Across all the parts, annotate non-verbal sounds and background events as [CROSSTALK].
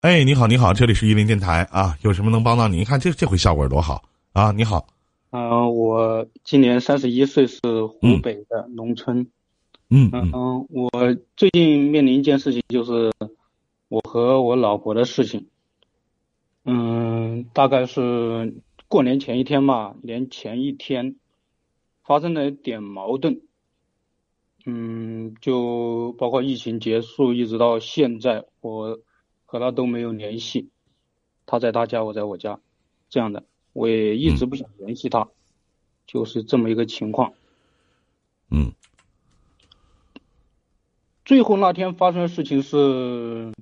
哎，你好，你好，这里是伊林电台啊，有什么能帮到你？你看这这回效果多好啊！你好，嗯、我今年三十一岁，是湖北的农村。嗯嗯、嗯我最近面临一件事情，就是我和我老婆的事情。嗯，大概是过年前一天吧，年前一天发生了一点矛盾。嗯，就包括疫情结束一直到现在，我和他都没有联系。他在他家，我在我家，这样的，我也一直不想联系他，就是这么一个情况。嗯最后那天发生的事情是，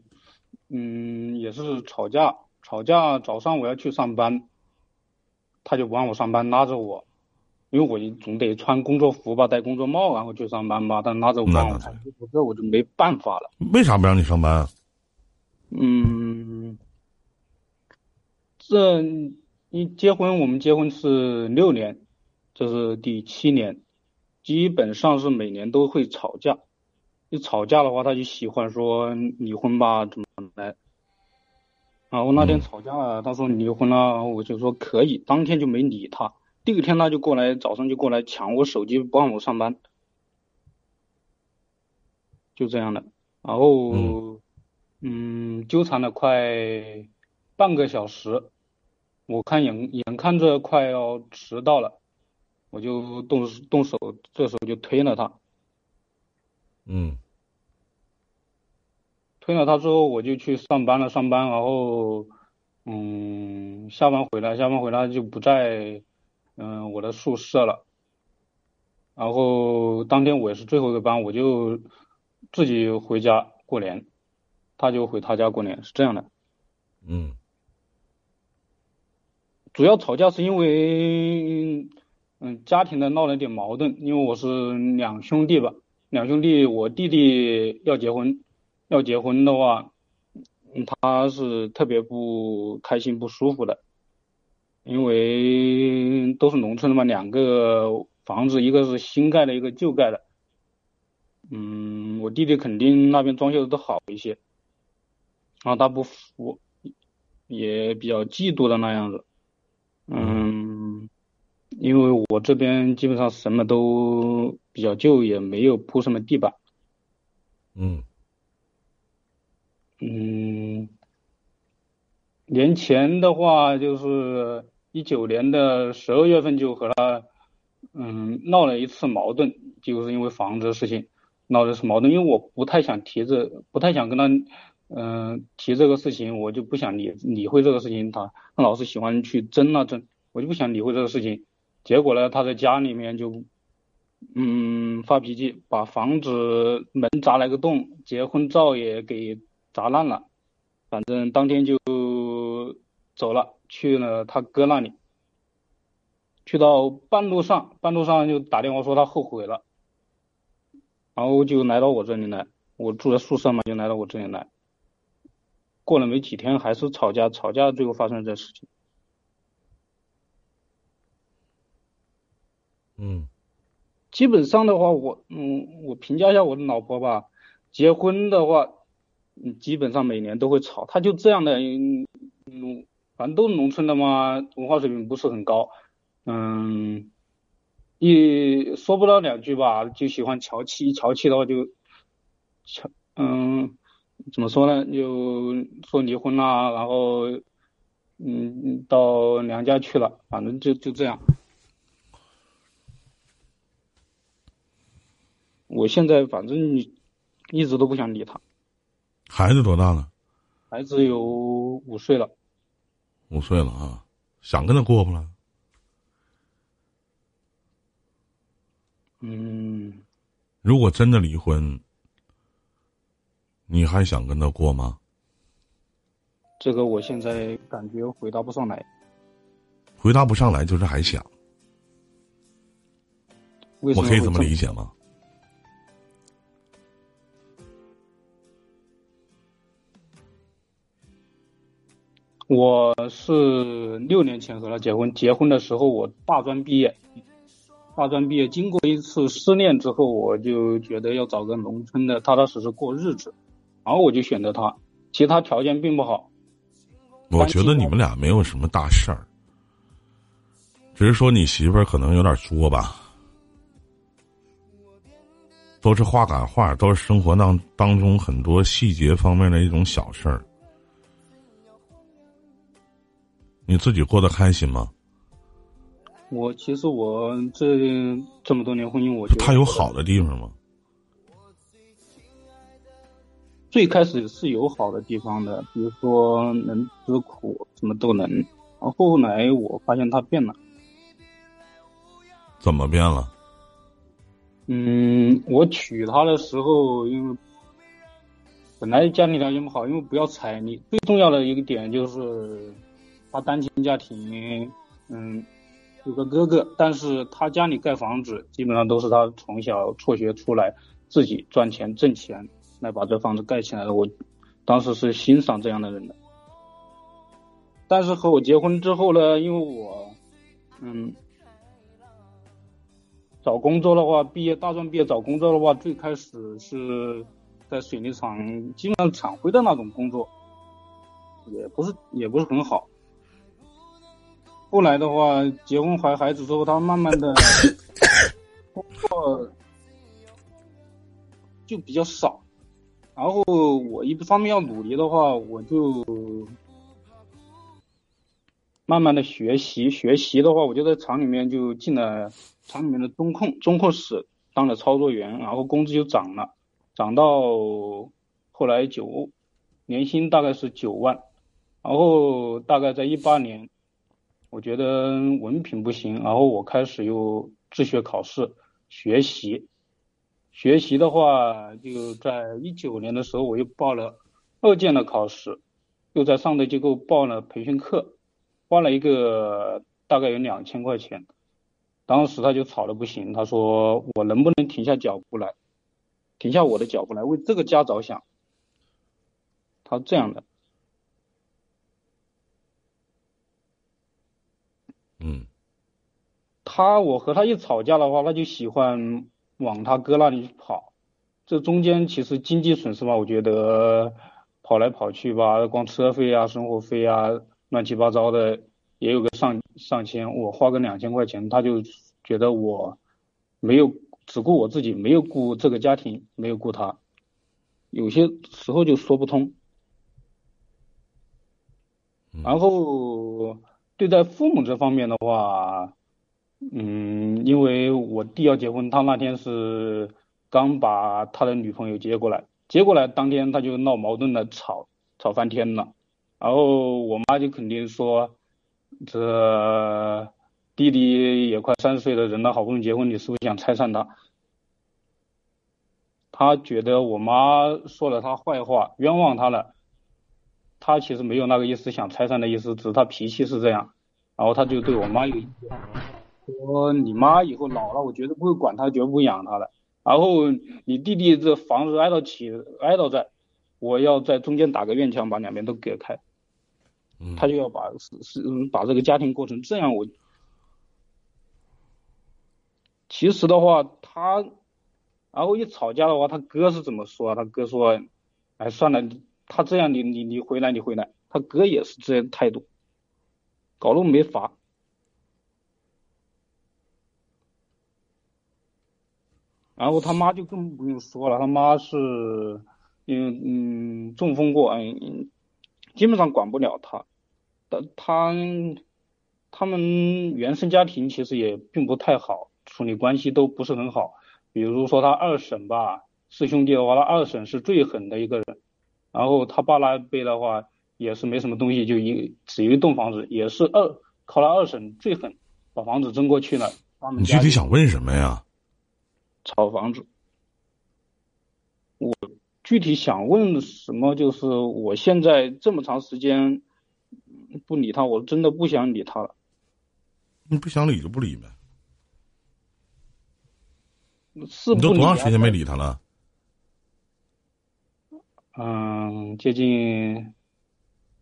嗯，也是吵架，吵架。早上我要去上班，他就不让我上班，拉着我，因为我总得穿工作服吧，戴工作帽，然后去上班吧。但拉着我不让我那穿，这我就没办法了。为啥不让你上班啊？嗯，这一结婚，我们结婚是六年，这是第七年，基本上是每年都会吵架。一吵架的话，他就喜欢说离婚吧，怎么来？然后那天吵架了，他说离婚了，我就说可以，当天就没理他。第二天他就过来，早上就过来抢我手机，不让我上班，就这样的。然后嗯嗯，纠缠了快半个小时，我看眼眼看着快要迟到了，我就动动手，这时候就推了他，嗯。推了他之后我就去上班了，上班，然后嗯，下班回来，下班回来就不在嗯我的宿舍了，然后当天我也是最后一个班，我就自己回家过年，他就回他家过年，是这样的。嗯主要吵架是因为，嗯，家庭的闹了点矛盾。因为我是两兄弟吧，两兄弟，我弟弟要结婚，要结婚的话，嗯他是特别不开心、不舒服的，因为都是农村的嘛，两个房子，一个是新盖的，一个旧盖的。嗯，我弟弟肯定那边装修的都好一些，然后他不服，也比较嫉妒的那样子。嗯，因为我这边基本上什么都比较旧，也没有铺什么地板。嗯嗯，年前的话就是一九年的十二月份就和他嗯闹了一次矛盾，就是因为房子的事情闹的是矛盾，因为我不太想提这，不太想跟他嗯、提这个事情，我就不想理理会这个事情，他他老是喜欢去争啊争，我就不想理会这个事情，结果呢，他在家里面就嗯发脾气，把房子门砸了个洞，结婚照也给砸烂了，反正当天就走了，去了他哥那里。去到半路上，半路上就打电话说他后悔了，然后就来到我这里来，我住在宿舍嘛，就来到我这里来。过了没几天，还是吵架，吵架最后发生了这事情。嗯基本上的话，我嗯，我评价一下我的老婆吧，结婚的话，嗯，基本上每年都会吵，她就这样的，嗯，嗯反正都是农村的嘛，文化水平不是很高，嗯，一说不到两句吧，就喜欢调气，一调气的话就，调，嗯，怎么说呢，就说离婚啦，然后，嗯，到娘家去了，反正就就这样。我现在反正一直都不想理他，孩子多大了？孩子有五岁了，五岁了啊，想跟他过不了？嗯，如果真的离婚，你还想跟他过吗？这个我现在感觉回答不上来，回答不上来就是还想，为我可以这么理解吗？我是六年前和他结婚，结婚的时候我大专毕业，大专毕业经过一次失恋之后，我就觉得要找个农村的踏踏实实过日子，然后我就选择他。其他条件并不好。我觉得你们俩没有什么大事儿，只是说你媳妇儿可能有点作吧，都是话赶话，都是生活当当中很多细节方面的一种小事儿。你自己过得开心吗？我其实我这这么多年婚姻，我觉得他有好的地方吗？最开始是有好的地方的，比如说能吃苦，什么都能。然后后来我发现他变了。怎么变了？嗯，我娶她的时候，因为本来家庭条件不好，因为不要彩礼，最重要的一个点就是他单亲家庭，嗯，有个哥哥，但是他家里盖房子，基本上都是他从小辍学出来自己赚钱挣钱。来把这房子盖起来了，我当时是欣赏这样的人的。但是和我结婚之后呢，因为我，嗯，找工作的话，毕业大专毕业找工作的话，最开始是在水泥厂，基本上厂徽的那种工作，也不是也不是很好。后来的话，结婚怀孩子之后，他慢慢的 [COUGHS] 工作就比较少。然后我一方面要努力的话，我就慢慢的学习。学习的话，我就在厂里面就进了厂里面的中控中控室当了操作员，然后工资就涨了，涨到后来九年薪大概是九万。然后大概在一八年，我觉得文凭不行，然后我开始又自学考试学习。学习的话，就在一九年的时候，我又报了二建的考试，又在上德机构报了培训课，花了一个大概有两千块钱。当时他就吵得不行，他说我能不能停下脚步来，停下我的脚步来，为这个家着想。他这样的。嗯。他我和他一吵架的话，他就喜欢。往他哥那里跑，这中间其实经济损失吧，我觉得跑来跑去吧，光车费啊、生活费啊，乱七八糟的也有个上上千，我花个两千块钱，他就觉得我没有只顾我自己，没有顾这个家庭，没有顾他，有些时候就说不通。然后对待父母这方面的话。嗯，因为我弟要结婚，他那天是刚把他的女朋友接过来，接过来当天他就闹矛盾了，吵吵翻天了。然后我妈就肯定说，这弟弟也快三十岁的人了，好不容易结婚，你是不是想拆散他？他觉得我妈说了他坏话，冤枉他了。他其实没有那个意思，想拆散的意思，只是他脾气是这样。然后他就对我妈有意见。说你妈以后老了，我绝对不会管她，绝不会养她的。然后你弟弟这房子挨到起，挨到这，我要在中间打个院墙，把两边都隔开。他就要把是是把这个家庭过成这样。我其实的话，他然后一吵架的话，他哥是怎么说？他哥说，哎，算了，他这样，你你你回来，你回来。他哥也是这样态度，搞得我没法。然后他妈就更不用说了，他妈是，嗯嗯中风过，嗯，基本上管不了他。但他他们原生家庭其实也并不太好，处理关系都不是很好。比如说他二婶吧，四兄弟的话，他二婶是最狠的一个人。然后他爸那一辈的话，也是没什么东西，就一只有一栋房子，也是二靠他二婶最狠，把房子争过去了。你具体想问什么呀？炒房子，我具体想问什么？就是我现在这么长时间不理他，我真的不想理他了。你不想理就不理呗。是你都多长时间没理他了？嗯，接近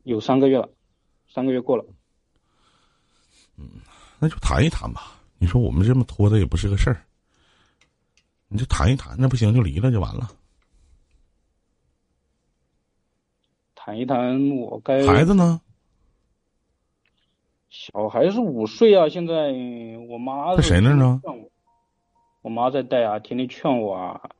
有三个月了，三个月过了。嗯，那就谈一谈吧。你说我们这么拖的也不是个事儿。你就谈一谈，那不行就离了就完了。谈一谈我该孩子呢？小孩是五岁啊，现在我妈在谁那儿呢？我妈在带啊，天天劝我啊，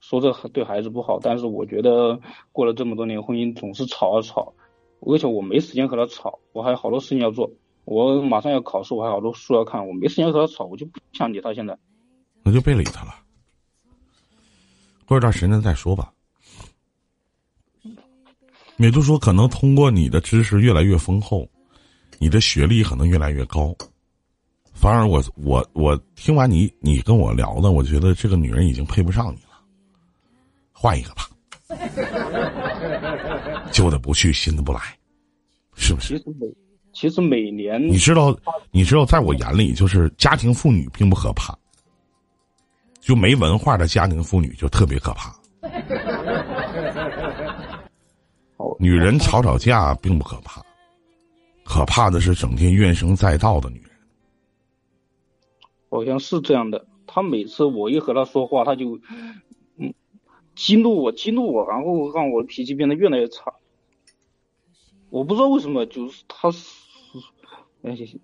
说这对孩子不好。但是我觉得过了这么多年婚姻，总是吵啊吵，而且我没时间和他吵，我还有好多事情要做。我马上要考试，我还有好多书要看，我没时间和他吵，我就不想理他。现在，那就别理他了，过一段时间再说吧。也就是说，可能通过你的知识越来越丰厚。你的学历可能越来越高，反而我我我听完你你跟我聊的，我觉得这个女人已经配不上你了，换一个吧。[LAUGHS] 旧的不去，新的不来，是不是？其实每其实每年，你知道你知道，在我眼里，就是家庭妇女并不可怕，就没文化的家庭妇女就特别可怕。女人吵吵架并不可怕。可怕的是整天怨声载道的女人，好像是这样的。她每次我一和她说话，她就嗯激怒我，激怒我，然后让我的脾气变得越来越差。我不知道为什么，就是她是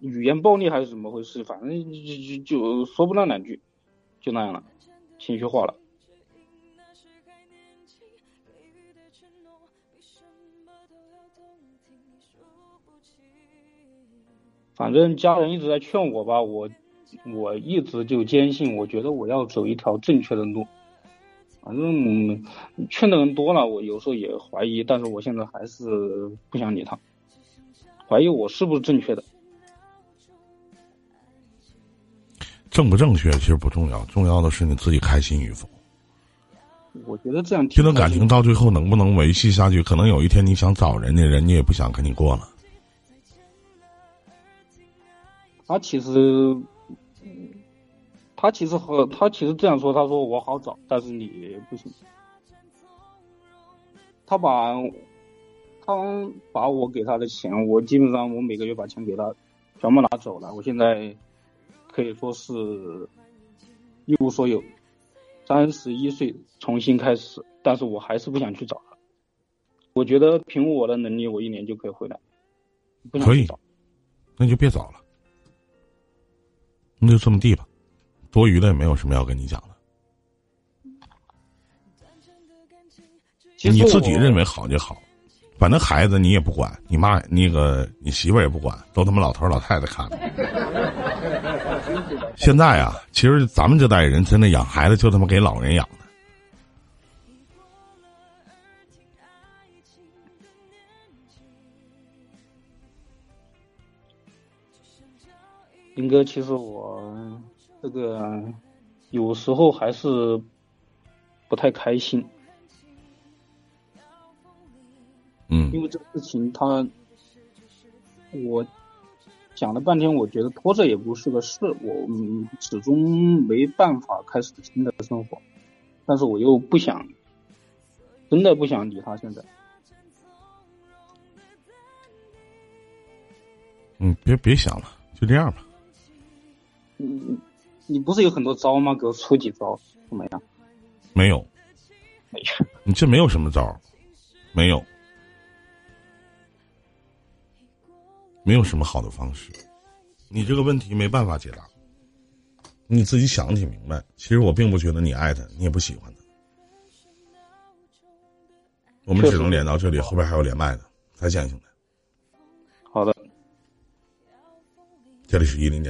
语言暴力还是怎么回事，反正就就就说不了两句，就那样了，情绪化了。反正家人一直在劝我吧，我我一直就坚信，我觉得我要走一条正确的路。反正劝的人多了，我有时候也怀疑，但是我现在还是不想理他，怀疑我是不是正确的。正不正确其实不重要，重要的是你自己开心与否。我觉得这样，这段感情到最后能不能维系下去？可能有一天你想找人家，人家也不想跟你过了。他其实，他其实和他其实这样说，他说我好找，但是你不行。他把，他把我给他的钱，我基本上我每个月把钱给他，全部拿走了。我现在可以说是一无所有。三十一岁重新开始，但是我还是不想去找他。我觉得凭我的能力，我一年就可以回来。可以，那就别找了。那就这么地吧，多余的也没有什么要跟你讲的。你自己认为好就好，反正孩子你也不管，你妈那个你媳妇儿也不管，都他妈老头老太太看。[LAUGHS] 现在啊，其实咱们这代人真的养孩子就他妈给老人养的。林哥，其实我这个有时候还是不太开心。嗯。因为这个事情，他我讲了半天，我觉得拖着也不是个事，我始终没办法开始新的生活，但是我又不想，真的不想理他。现在。嗯，别别想了，就这样吧。你你不是有很多招吗？给我出几招怎么样？没有，没有。你这没有什么招，没有，没有什么好的方式。你这个问题没办法解答，你自己想的挺明白。其实我并不觉得你爱他，你也不喜欢他。我们只能连到这里，后边还有连麦的，再见，兄弟。好的。这里是一零年。